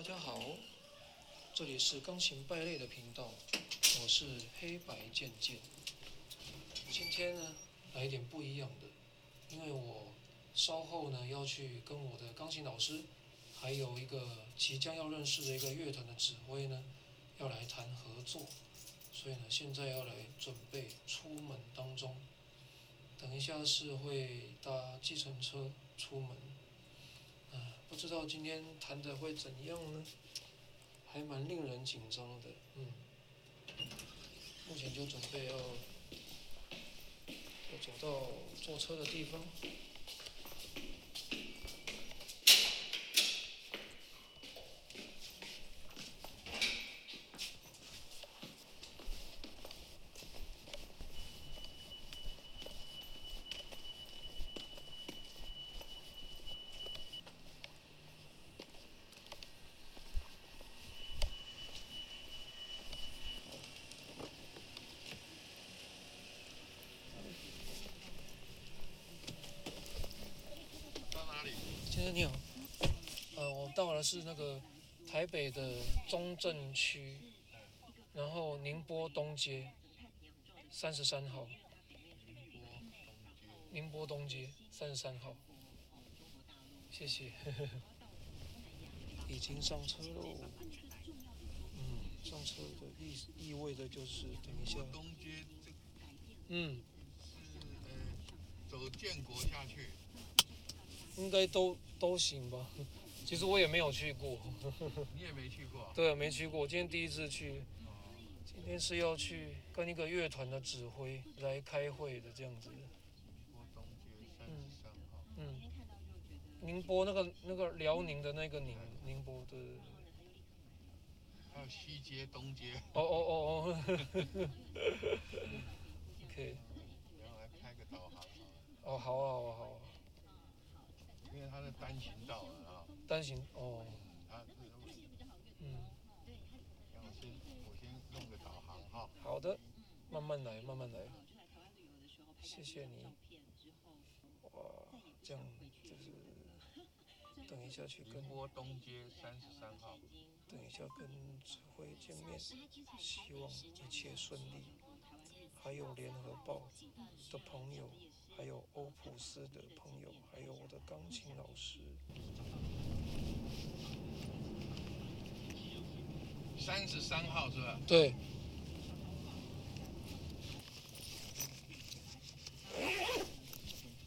大家好，这里是钢琴败类的频道，我是黑白渐渐。今天呢，来一点不一样的，因为我稍后呢要去跟我的钢琴老师，还有一个即将要认识的一个乐团的指挥呢，要来谈合作，所以呢，现在要来准备出门当中。等一下是会搭计程车出门，不知道今天谈的会怎样呢？还蛮令人紧张的，嗯。目前就准备要要走到坐车的地方。到哪里？先生你好，呃，我到的是那个台北的中正区，然后宁波东街三十三号，宁波东街三十三号，谢谢，已经上车喽。嗯，上车的意意味着就是等一下，东街这嗯，走建国下去，应该都都行吧。其实我也没有去过，你也没去过啊。对，没去过，今天第一次去。哦今天是要去跟一个乐团的指挥来开会的这样子。宁波东街三十三号。嗯，宁波那个那个辽宁的那个宁宁波的。还有西街、东街，哦哦哦哦。OK，然后来开个导航，哦好啊好啊好啊，因为它是单行道了啊，单行哦，它是嗯，让我先我先弄个导航哈。好的，慢慢来慢慢来。谢谢你。哇，这样就是等一下去跟宁波东街三十三号，等一下跟指挥见面，希望一切顺利。还有联合报的朋友，还有欧普斯的朋友，还有我的钢琴老师。三十三号是吧？对。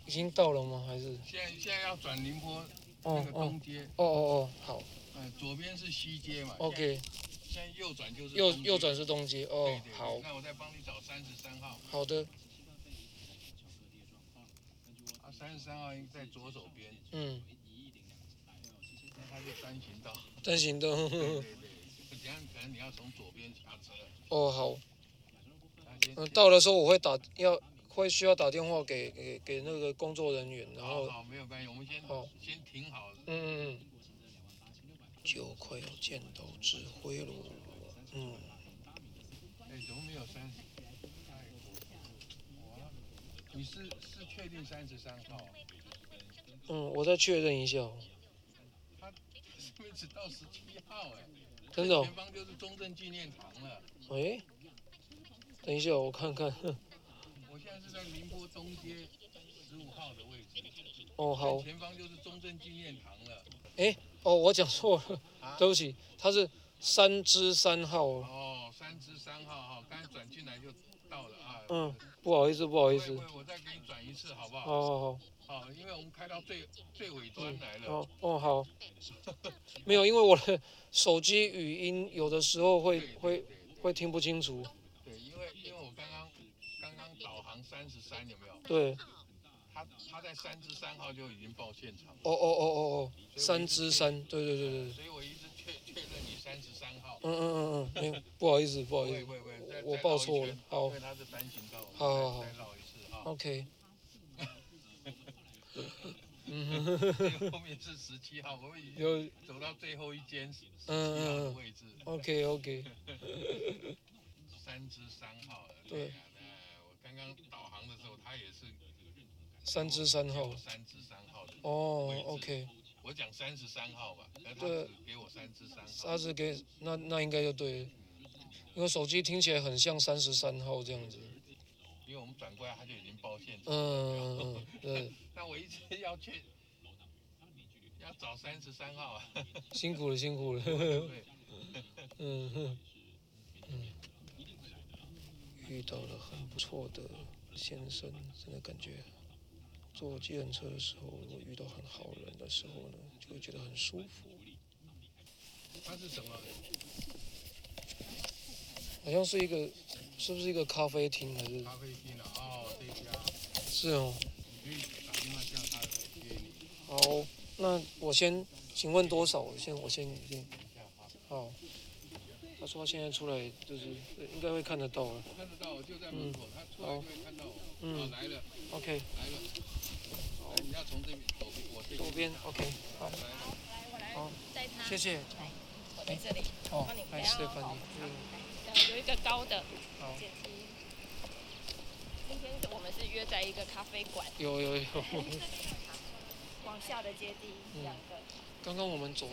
已经到了吗？还是？现在现在要转宁波那个东街，哦哦哦，好嗯，左边是西街嘛。，OK，现在右转就是右右转是东街哦对，对好。那我再帮你找三十三号，好的，啊，三十三号在左手边，嗯，那它是单行道。单行道，对对对，等下可能你要从左边下车。哦好，嗯，到的时候我会打要会需要打电话给给给那个工作人员，然后好好没有关系，我们先好。先停好。嗯嗯嗯，就快要见到指挥了，嗯，哎，怎么没有三十？你是是确定三十三号？嗯，我再确认一下。哦，他是不是只到十七号？哎，真的前，方就是中正纪念堂了。喂，等一下。我看看，我现在是在宁波东街十五号的位置，哦好，前方就是中正纪念堂了。哎哦我讲错了，啊 对不起，他是三支三号，哦，三支三号哈，刚才转进来就到了啊。嗯，不好意思不好意思，我再给你转一次好不好？好好好，好，因为我们开到最最尾端来了。哦哦好，没有，因为我的手机语音有的时候会会会听不清楚，对，因为因为我刚刚刚刚导航三十三有没有？对，他他在三十三号就已经报现场了，哦哦哦哦哦，三支三，对对对对对。所以我一直确确认你三十三号。嗯嗯嗯嗯，没有，不好意思，不好意思，我报错了圈好因为它是单行道，好好好再再绕一次哈。，OK，嗯 后面是十七号，我们已经有走到最后一间十七嗯嗯号的嗯位置，，OK OK，三十三号。对啊，那我刚刚导航的时候，他也是三支三号，三至三号的。哦，OK，我讲三十三号吧，那他给我三支三号。他只给那那应该就对了，因为手机听起来很像三十三号这样子。因为我们转过来他就已经报现场，嗯嗯，对，那我一直要去要找三十三号啊。辛苦了辛苦了。对，嗯哼，嗯，遇到了很不错的先生，真的感觉坐计程车的时候，如果遇到很好人的时候呢，就会觉得很舒服。他是什么？好像是一个，是不是一个咖啡厅还是？咖啡厅啊？哦，这家，是哦。你可以打电话叫他接你。好，那我先，请问多少？我先，我先先。好。他说他现在出来，就是呃应该会看得到了。看得到，就在门口，他出来就会看到我。嗯哦，来了，OK，来了。好，你要从这边左边，我这左边 OK，好，好。谢谢。我在这里。哦帮你，嗨等下，Stephanie，哦嗯，有一个高的好，阶梯。今天我们是约在一个咖啡馆，有有有。往下的阶梯嗯两个，刚刚我们走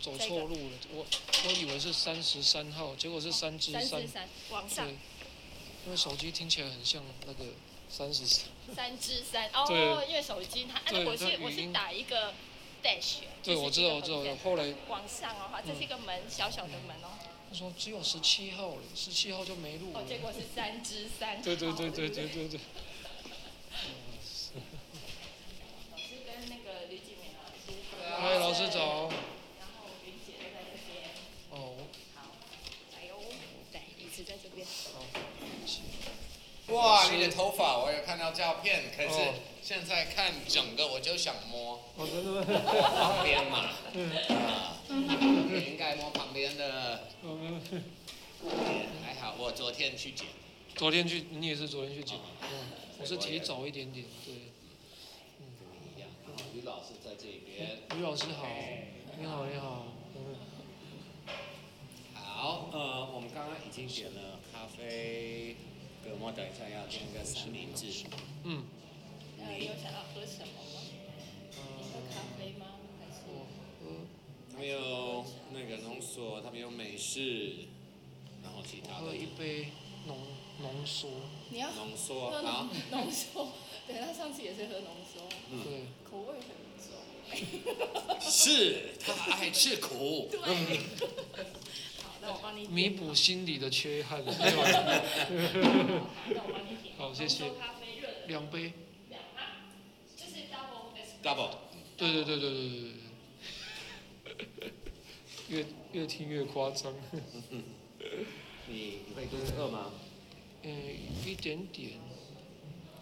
走错路了，我我以为是三十三号，结果是三之三三四。三往上对，因为手机听起来很像那个三十三。三之三哦，对因为手机它，我是我是打一个 dash，对，我知道，我知道。后来往上的话这是一个门，小小的门哦，他说只有十七号了，十七号就没路了哦，。结果是三之三。对对对对好对。对对。老师跟那个吕景明老师。嗨，老师早。然后云姐就在这边。哦，好，来哟，对，椅子在这边。好。哇，你的头发我有看到照片，可是哦。现在看整个我就想摸？旁边嘛，啊，你应该摸旁边的，嗯，还好我昨天去剪，昨天去，你也是昨天去剪。嗯，我是提早一点点，对。一样。于老师在这边，于老师好，你好你好。嗯，好，呃，我们刚刚已经点了咖啡，葛末等一下要点个三明治，嗯，你，有想要喝什么吗？你喝咖啡吗？还是？我喝他们有那个浓缩，他们有美式，然后其他的喝一杯浓浓缩，你要浓缩，喝好浓，浓缩？对，他上次也是喝浓缩，对。口味很重。是他爱吃苦。对。弥补心理的缺憾。好那我帮你点。好谢谢两杯。double 对对对对对对对。越越听越夸张。你你会肚子饿吗？嗯，一点点。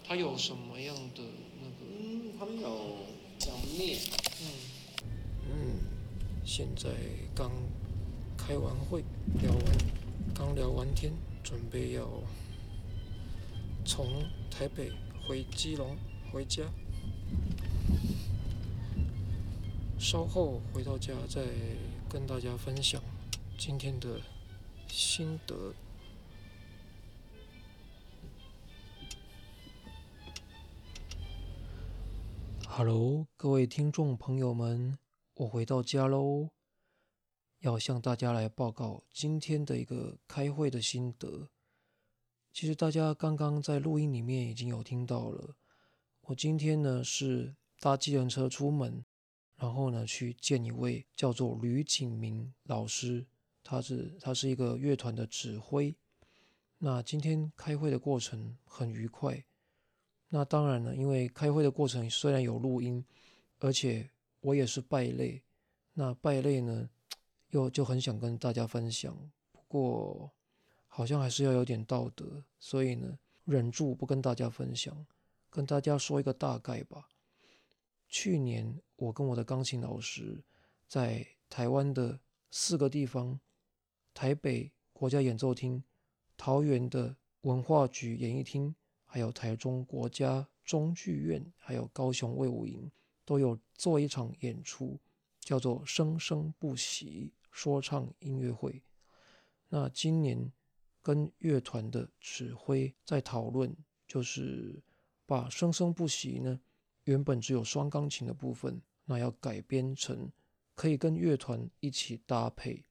它有什么样的那个？嗯，他们有叫面。嗯。嗯，现在刚开完会，聊完，刚聊完天，准备要从台北回基隆回家。稍后回到家再跟大家分享今天的心得。Hello，各位听众朋友们，我回到家喽，要向大家来报告今天的一个开会的心得。其实大家刚刚在录音里面已经有听到了，我今天呢是搭计程车出门，然后呢去见一位叫做吕景明老师，他是他是一个乐团的指挥。那今天开会的过程很愉快。那当然了，因为开会的过程虽然有录音，而且我也是败类，那败类呢，又就很想跟大家分享，不过好像还是要有点道德，所以呢，忍住不跟大家分享，跟大家说一个大概吧。去年我跟我的钢琴老师在台湾的四个地方：台北国家演奏厅、桃园的文化局演艺厅。还有台中国家中剧院，还有高雄卫武营，都有做一场演出，叫做“生生不息”说唱音乐会。那今年跟乐团的指挥在讨论，就是把“生生不息”呢，原本只有双钢琴的部分，那要改编成可以跟乐团一起搭配，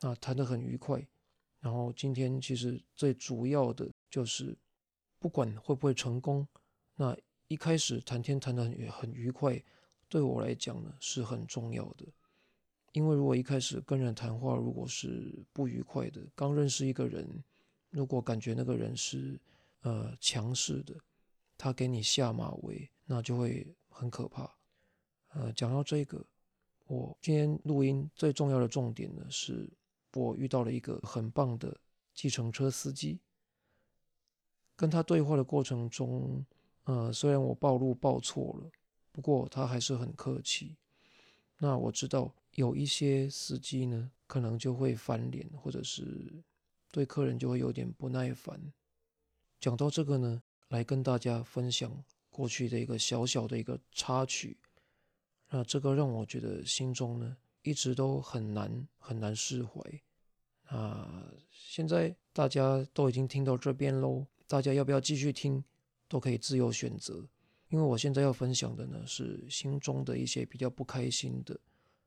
那弹得很愉快。然后今天其实最主要的就是，不管会不会成功，那一开始谈天谈得很很愉快，对我来讲呢是很重要的。因为如果一开始跟人谈话如果是不愉快的，刚认识一个人，如果感觉那个人是呃强势的，他给你下马威，那就会很可怕。呃，讲到这个，我今天录音最重要的重点呢是。我遇到了一个很棒的计程车司机，跟他对话的过程中，呃，虽然我暴露报错了，不过他还是很客气。那我知道有一些司机呢，可能就会翻脸，或者是对客人就会有点不耐烦。讲到这个呢，来跟大家分享过去的一个小小的一个插曲。那这个让我觉得心中呢。一直都很难很难释怀啊！现在大家都已经听到这边喽，大家要不要继续听，都可以自由选择。因为我现在要分享的呢，是心中的一些比较不开心的，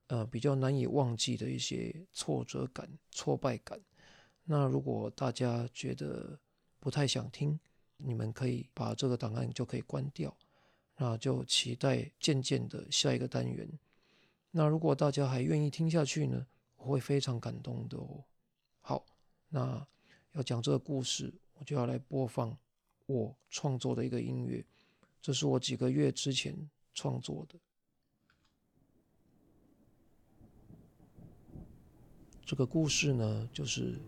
呃，比较难以忘记的一些挫折感、挫败感。那如果大家觉得不太想听，你们可以把这个档案就可以关掉，那就期待渐渐的下一个单元。那如果大家还愿意听下去呢，我会非常感动的哦。好，那要讲这个故事，我就要来播放我创作的一个音乐，这是我几个月之前创作的。这个故事呢，就是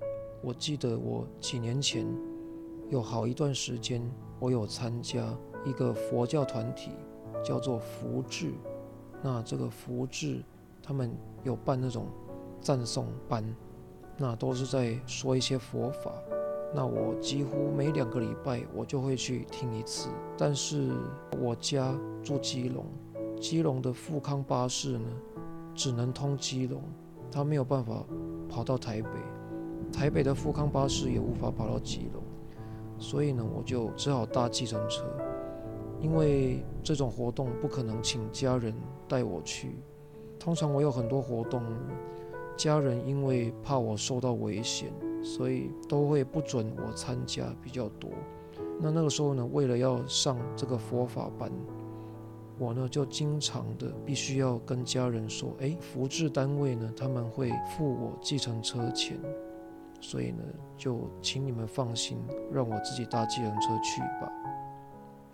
我记得我几年前有好一段时间，我有参加一个佛教团体，叫做福智。那这个福智，他们有办那种赞颂班，那都是在说一些佛法。那我几乎每两个礼拜我就会去听一次。但是我家住基隆，基隆的富康巴士呢，只能通基隆，它没有办法跑到台北，台北的富康巴士也无法跑到基隆，所以呢，我就只好搭计程车。因为这种活动不可能请家人带我去，通常我有很多活动，家人因为怕我受到危险，所以都会不准我参加比较多。那那个时候呢，为了要上这个佛法班，我呢就经常的必须要跟家人说：“哎，福智单位呢他们会付我计程车钱，所以呢就请你们放心，让我自己搭计程车去吧。”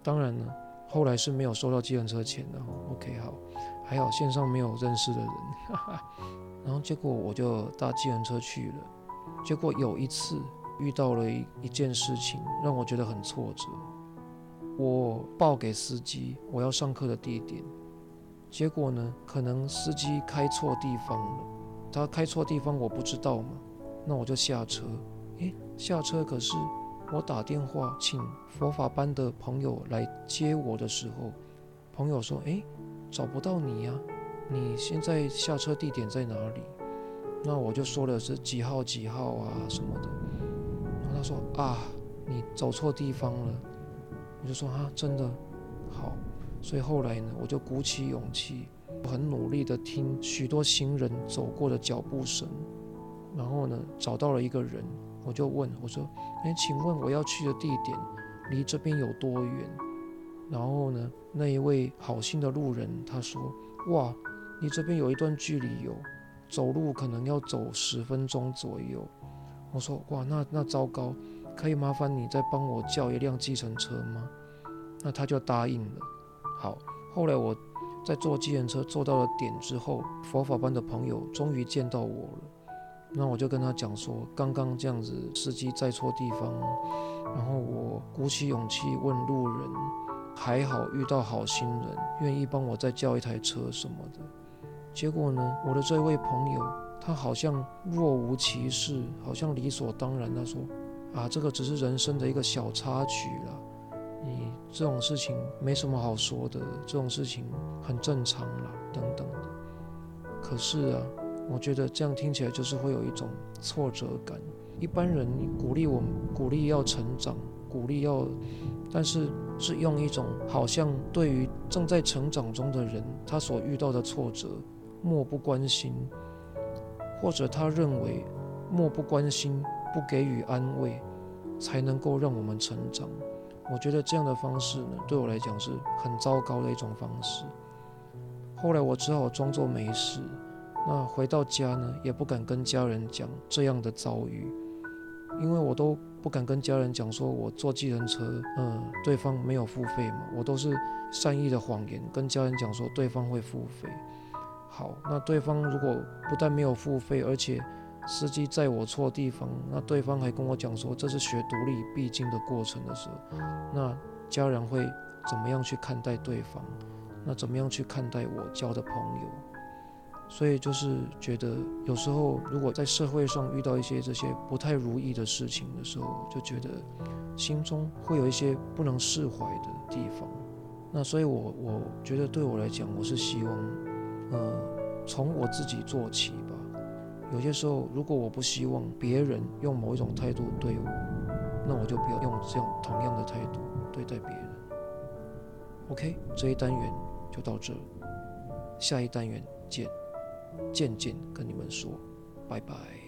当然呢，后来是没有收到计程车钱的。OK，好，还好线上没有认识的人。然后结果我就搭计程车去了。结果有一次遇到了一一件事情，让我觉得很挫折。我报给司机我要上课的地点，结果呢，可能司机开错地方了。他开错地方我不知道嘛，那我就下车。诶，下车可是。我打电话请佛法班的朋友来接我的时候，朋友说：“哎，找不到你呀，你现在下车地点在哪里？”那我就说的是几号几号啊什么的。然后他说：“啊，你走错地方了。”我就说：“啊，真的好。”所以后来呢，我就鼓起勇气，很努力的听许多行人走过的脚步声，然后呢，找到了一个人。我就问我说：“哎，请问我要去的地点离这边有多远？”然后呢，那一位好心的路人他说：“哇，你这边有一段距离哟，走路可能要走十分钟左右。”我说：“哇，那那糟糕，可以麻烦你再帮我叫一辆计程车吗？”那他就答应了。好，后来我在坐计程车坐到了点之后，佛法班的朋友终于见到我了。那我就跟他讲说，刚刚这样子司机在错地方，然后我鼓起勇气问路人，还好遇到好心人，愿意帮我再叫一台车什么的。结果呢，我的这位朋友他好像若无其事，好像理所当然。他说：“啊，这个只是人生的一个小插曲了，你这种事情没什么好说的，这种事情很正常了，等等的。”可是啊。我觉得这样听起来就是会有一种挫折感。一般人鼓励我们，鼓励要成长，鼓励，要，但是是用一种好像对于正在成长中的人，他所遇到的挫折漠不关心，或者他认为漠不关心、不给予安慰，才能够让我们成长。我觉得这样的方式呢，对我来讲是很糟糕的一种方式。后来我只好装作没事。那回到家呢，也不敢跟家人讲这样的遭遇，因为我都不敢跟家人讲说我坐计程车，嗯，对方没有付费嘛，我都是善意的谎言跟家人讲说对方会付费。好，那对方如果不但没有付费，而且司机载我错地方，那对方还跟我讲说这是学独立必经的过程的时候，那家人会怎么样去看待对方？那怎么样去看待我交的朋友？所以就是觉得有时候，如果在社会上遇到一些这些不太如意的事情的时候，就觉得心中会有一些不能释怀的地方。那所以，我我觉得对我来讲，我是希望，呃，从我自己做起吧。有些时候，如果我不希望别人用某一种态度对我，那我就不要用这样同样的态度对待别人。OK，这一单元就到这，下一单元见。渐渐跟你们说，拜拜。